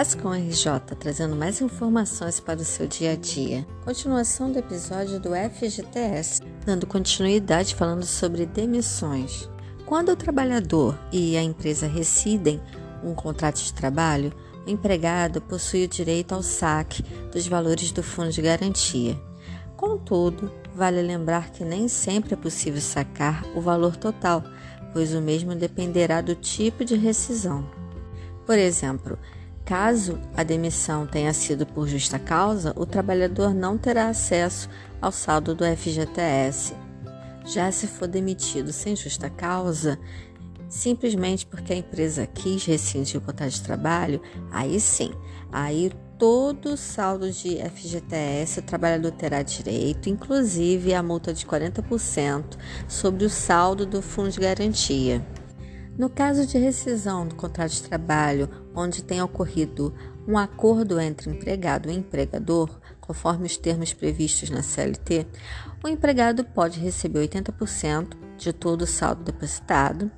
Ascom RJ trazendo mais informações para o seu dia a dia. Continuação do episódio do FGTS, dando continuidade falando sobre demissões. Quando o trabalhador e a empresa rescidem um contrato de trabalho, o empregado possui o direito ao saque dos valores do fundo de garantia. Contudo, vale lembrar que nem sempre é possível sacar o valor total, pois o mesmo dependerá do tipo de rescisão. Por exemplo, Caso a demissão tenha sido por justa causa, o trabalhador não terá acesso ao saldo do FGTS. Já se for demitido sem justa causa, simplesmente porque a empresa quis rescindir o contrato de trabalho, aí sim, aí todo o saldo de FGTS o trabalhador terá direito, inclusive a multa de 40% sobre o saldo do fundo de garantia. No caso de rescisão do contrato de trabalho, onde tenha ocorrido um acordo entre empregado e empregador, conforme os termos previstos na CLT, o empregado pode receber 80% de todo o saldo depositado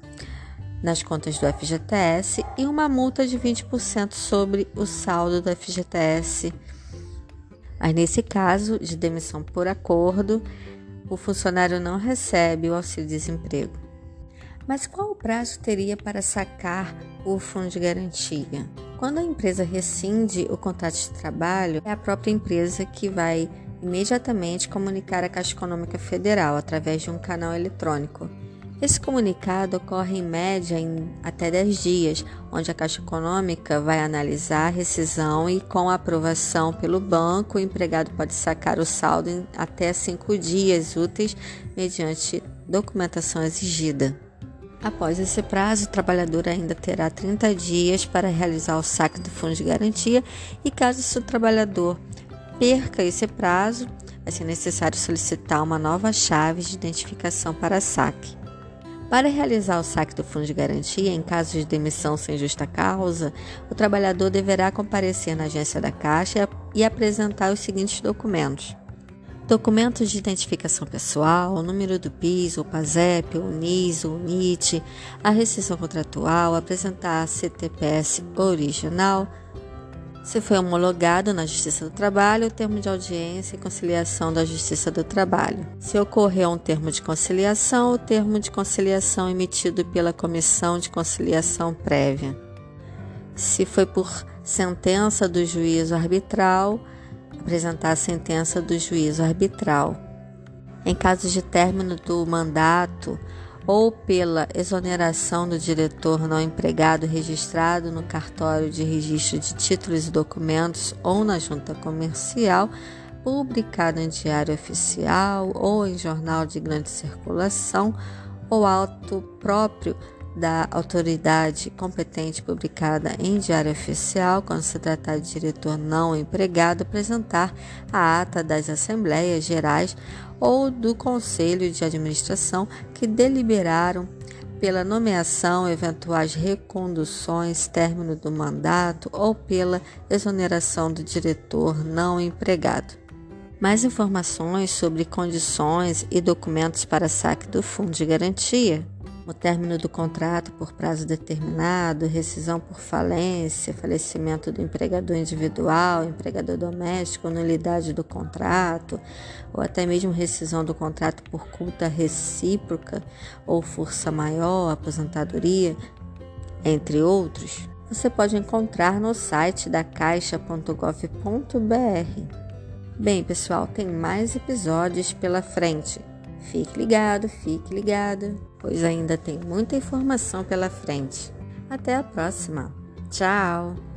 nas contas do FGTS e uma multa de 20% sobre o saldo do FGTS. Mas nesse caso de demissão por acordo, o funcionário não recebe o auxílio-desemprego. Mas qual o prazo teria para sacar o fundo de garantia? Quando a empresa rescinde o contrato de trabalho, é a própria empresa que vai imediatamente comunicar à Caixa Econômica Federal através de um canal eletrônico. Esse comunicado ocorre em média em até 10 dias, onde a Caixa Econômica vai analisar a rescisão e, com a aprovação pelo banco, o empregado pode sacar o saldo em até 5 dias úteis mediante documentação exigida. Após esse prazo, o trabalhador ainda terá 30 dias para realizar o saque do fundo de garantia e caso o trabalhador perca esse prazo, vai ser necessário solicitar uma nova chave de identificação para saque. Para realizar o saque do fundo de garantia, em caso de demissão sem justa causa, o trabalhador deverá comparecer na agência da Caixa e apresentar os seguintes documentos: documentos de identificação pessoal, número do PIS, o PASEP, o NIS, o NIT, a rescisão contratual, apresentar CTPS original, se foi homologado na Justiça do Trabalho, o termo de audiência e conciliação da Justiça do Trabalho. Se ocorreu um termo de conciliação, o termo de conciliação emitido pela Comissão de Conciliação Prévia. Se foi por sentença do juízo arbitral, apresentar a sentença do juízo arbitral. Em caso de término do mandato ou pela exoneração do diretor não empregado registrado no cartório de registro de títulos e documentos ou na junta comercial, publicado em diário oficial ou em jornal de grande circulação, ou auto próprio da autoridade competente publicada em diário oficial, quando se tratar de diretor não empregado, apresentar a ata das assembleias gerais ou do conselho de administração que deliberaram pela nomeação, eventuais reconduções, término do mandato ou pela exoneração do diretor não empregado. Mais informações sobre condições e documentos para saque do fundo de garantia o término do contrato por prazo determinado, rescisão por falência, falecimento do empregador individual, empregador doméstico, nulidade do contrato, ou até mesmo rescisão do contrato por culta recíproca ou força maior, aposentadoria, entre outros, você pode encontrar no site da caixa.gov.br. Bem, pessoal, tem mais episódios pela frente. Fique ligado, fique ligado, pois ainda tem muita informação pela frente. Até a próxima. Tchau!